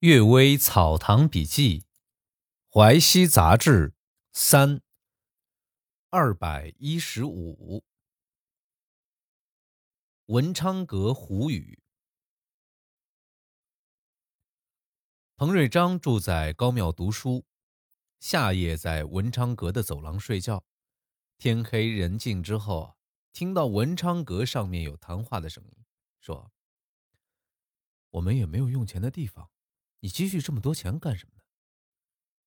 阅微草堂笔记，淮西杂志三二百一十五。文昌阁胡语。彭瑞章住在高庙读书，夏夜在文昌阁的走廊睡觉。天黑人静之后，听到文昌阁上面有谈话的声音，说：“我们也没有用钱的地方。”你积蓄这么多钱干什么呢？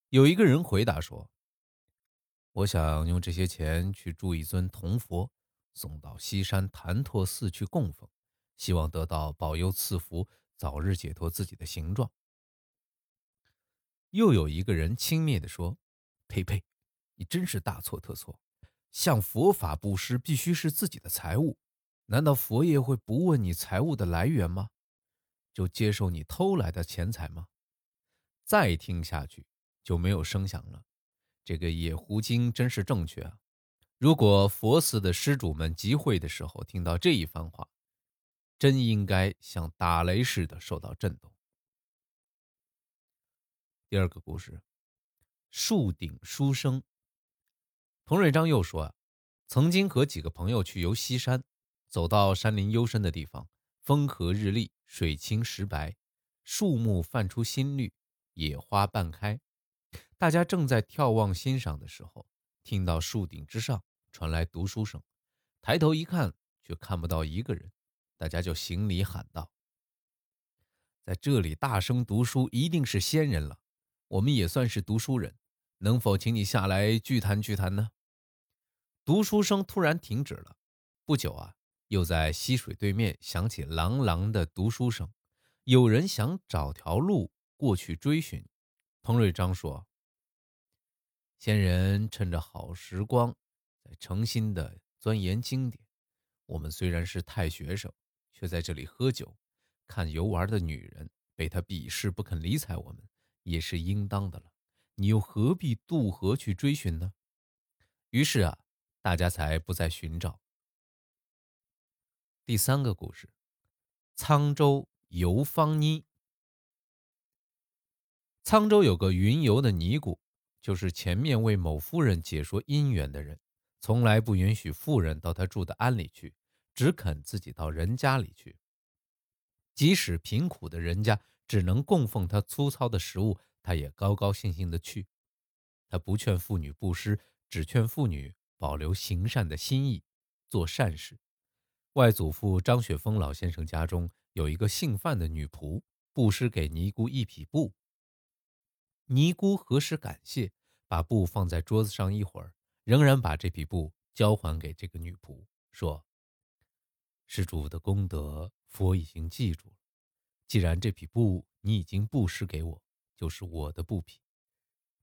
有一个人回答说：“我想用这些钱去铸一尊铜佛，送到西山潭柘寺去供奉，希望得到保佑赐福，早日解脱自己的形状。”又有一个人轻蔑地说：“呸呸，你真是大错特错！向佛法布施必须是自己的财物，难道佛爷会不问你财物的来源吗？”就接受你偷来的钱财吗？再听下去就没有声响了。这个野狐精真是正确啊！如果佛寺的施主们集会的时候听到这一番话，真应该像打雷似的受到震动。第二个故事：树顶书生。彭瑞章又说啊，曾经和几个朋友去游西山，走到山林幽深的地方。风和日丽，水清石白，树木泛出新绿，野花半开。大家正在眺望欣赏的时候，听到树顶之上传来读书声。抬头一看，却看不到一个人。大家就行礼喊道：“在这里大声读书，一定是仙人了。我们也算是读书人，能否请你下来聚谈聚谈呢？”读书声突然停止了。不久啊。又在溪水对面响起朗朗的读书声，有人想找条路过去追寻。彭瑞章说：“仙人趁着好时光，在诚心的钻研经典。我们虽然是太学生，却在这里喝酒、看游玩的女人，被他鄙视不肯理睬我们，也是应当的了。你又何必渡河去追寻呢？”于是啊，大家才不再寻找。第三个故事：沧州游方妮。沧州有个云游的尼姑，就是前面为某夫人解说姻缘的人，从来不允许妇人到他住的庵里去，只肯自己到人家里去。即使贫苦的人家只能供奉他粗糙的食物，他也高高兴兴的去。他不劝妇女布施，只劝妇女保留行善的心意，做善事。外祖父张雪峰老先生家中有一个姓范的女仆，布施给尼姑一匹布。尼姑何时感谢，把布放在桌子上一会儿，仍然把这匹布交还给这个女仆，说：“施主的功德，佛已经记住了。既然这匹布你已经布施给我，就是我的布匹。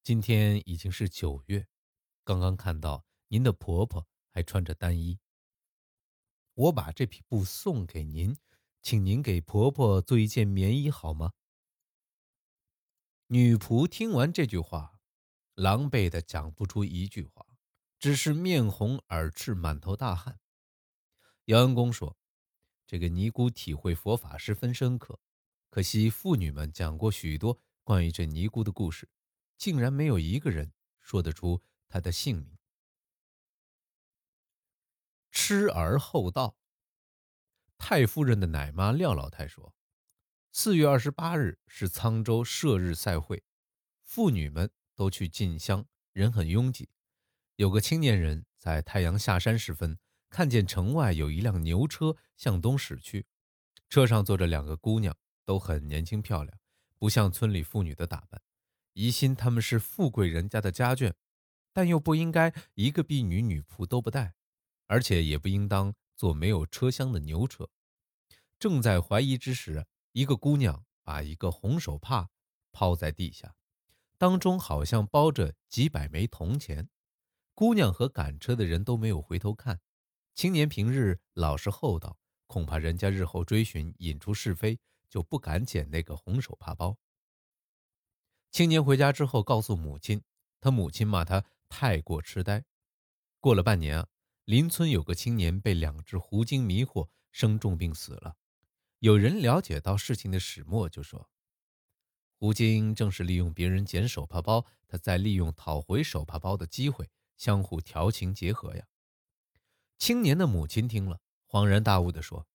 今天已经是九月，刚刚看到您的婆婆还穿着单衣。”我把这匹布送给您，请您给婆婆做一件棉衣好吗？女仆听完这句话，狼狈的讲不出一句话，只是面红耳赤，满头大汗。姚恩公说：“这个尼姑体会佛法十分深刻，可惜妇女们讲过许多关于这尼姑的故事，竟然没有一个人说得出她的姓名。”知而后道。太夫人的奶妈廖老太说：“四月二十八日是沧州射日赛会，妇女们都去进香，人很拥挤。有个青年人在太阳下山时分，看见城外有一辆牛车向东驶去，车上坐着两个姑娘，都很年轻漂亮，不像村里妇女的打扮。疑心他们是富贵人家的家眷，但又不应该一个婢女、女仆都不带，而且也不应当坐没有车厢的牛车。”正在怀疑之时，一个姑娘把一个红手帕抛在地下，当中好像包着几百枚铜钱。姑娘和赶车的人都没有回头看。青年平日老实厚道，恐怕人家日后追寻引出是非，就不敢捡那个红手帕包。青年回家之后告诉母亲，他母亲骂他太过痴呆。过了半年啊，邻村有个青年被两只狐精迷惑，生重病死了。有人了解到事情的始末，就说：“狐精正是利用别人捡手帕包，他在利用讨回手帕包的机会，相互调情结合呀。青年的母亲听了，恍然大悟地说：“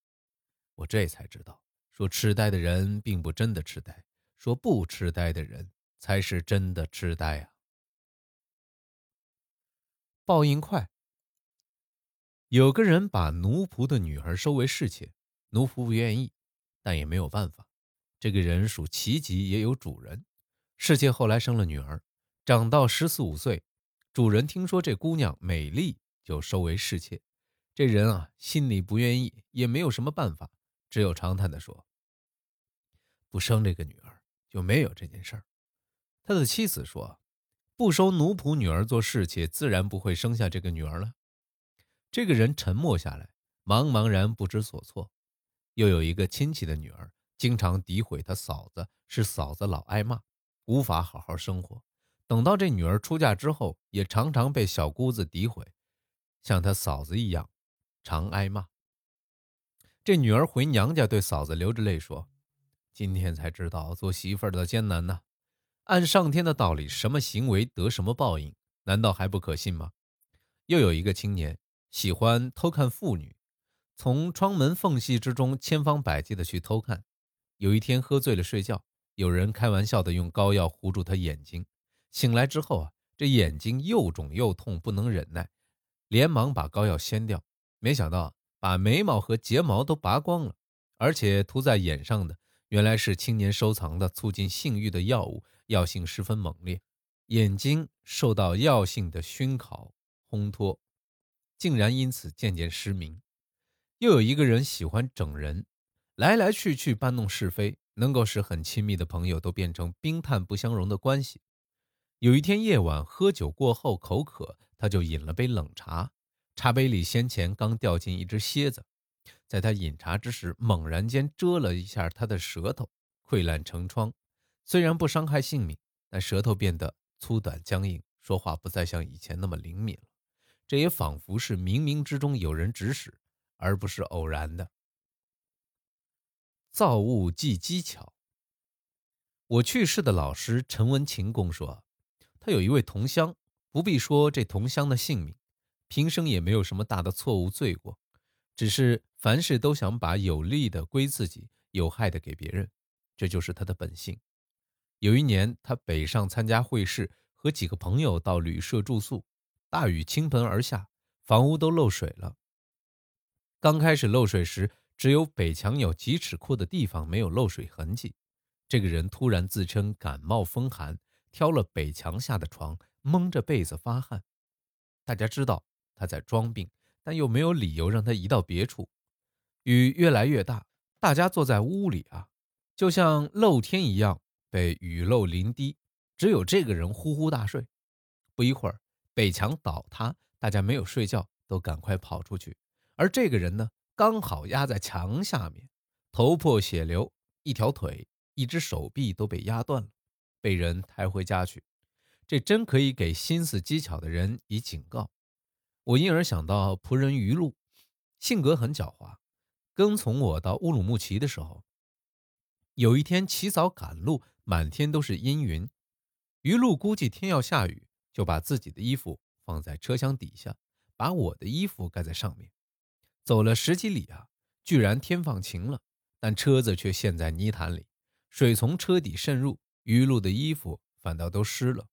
我这才知道，说痴呆的人并不真的痴呆，说不痴呆的人才是真的痴呆啊。”报应快。有个人把奴仆的女儿收为侍妾，奴仆不愿意，但也没有办法。这个人属奇疾，也有主人。侍妾后来生了女儿，长到十四五岁，主人听说这姑娘美丽，就收为侍妾。这人啊，心里不愿意，也没有什么办法，只有长叹地说：“不生这个女儿，就没有这件事儿。”他的妻子说：“不收奴仆女儿做侍妾，自然不会生下这个女儿了。”这个人沉默下来，茫茫然不知所措。又有一个亲戚的女儿。经常诋毁他嫂子，是嫂子老挨骂，无法好好生活。等到这女儿出嫁之后，也常常被小姑子诋毁，像他嫂子一样，常挨骂。这女儿回娘家，对嫂子流着泪说：“今天才知道做媳妇儿的艰难呐！按上天的道理，什么行为得什么报应，难道还不可信吗？”又有一个青年喜欢偷看妇女，从窗门缝隙之中千方百计的去偷看。有一天喝醉了睡觉，有人开玩笑的用膏药糊住他眼睛。醒来之后啊，这眼睛又肿又痛，不能忍耐，连忙把膏药掀掉。没想到把眉毛和睫毛都拔光了，而且涂在眼上的原来是青年收藏的促进性欲的药物，药性十分猛烈，眼睛受到药性的熏烤烘托，竟然因此渐渐失明。又有一个人喜欢整人。来来去去搬弄是非，能够使很亲密的朋友都变成冰炭不相容的关系。有一天夜晚喝酒过后口渴，他就饮了杯冷茶，茶杯里先前刚掉进一只蝎子，在他饮茶之时，猛然间蛰了一下他的舌头，溃烂成疮。虽然不伤害性命，但舌头变得粗短僵硬，说话不再像以前那么灵敏了。这也仿佛是冥冥之中有人指使，而不是偶然的。造物既机巧。我去世的老师陈文勤公说，他有一位同乡，不必说这同乡的姓名，平生也没有什么大的错误罪过，只是凡事都想把有利的归自己，有害的给别人，这就是他的本性。有一年，他北上参加会试，和几个朋友到旅社住宿，大雨倾盆而下，房屋都漏水了。刚开始漏水时。只有北墙有几尺阔的地方没有漏水痕迹。这个人突然自称感冒风寒，挑了北墙下的床，蒙着被子发汗。大家知道他在装病，但又没有理由让他移到别处。雨越来越大，大家坐在屋里啊，就像露天一样被雨漏淋滴。只有这个人呼呼大睡。不一会儿，北墙倒塌，大家没有睡觉，都赶快跑出去。而这个人呢？刚好压在墙下面，头破血流，一条腿、一只手臂都被压断了，被人抬回家去。这真可以给心思机巧的人以警告。我因而想到仆人于露，性格很狡猾，跟从我到乌鲁木齐的时候，有一天起早赶路，满天都是阴云。于露估计天要下雨，就把自己的衣服放在车厢底下，把我的衣服盖在上面。走了十几里啊，居然天放晴了，但车子却陷在泥潭里，水从车底渗入，余路的衣服反倒都湿了。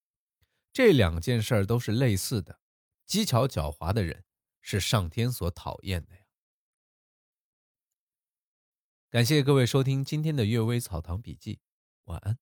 这两件事儿都是类似的，机巧狡猾的人是上天所讨厌的呀。感谢各位收听今天的《阅微草堂笔记》，晚安。